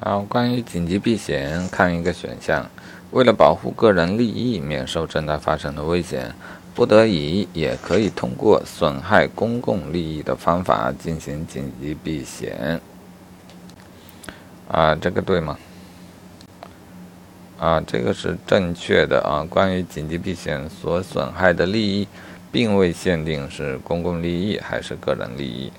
啊，关于紧急避险，看一个选项，为了保护个人利益免受正在发生的危险，不得已也可以通过损害公共利益的方法进行紧急避险。啊，这个对吗？啊，这个是正确的啊。关于紧急避险所损害的利益，并未限定是公共利益还是个人利益。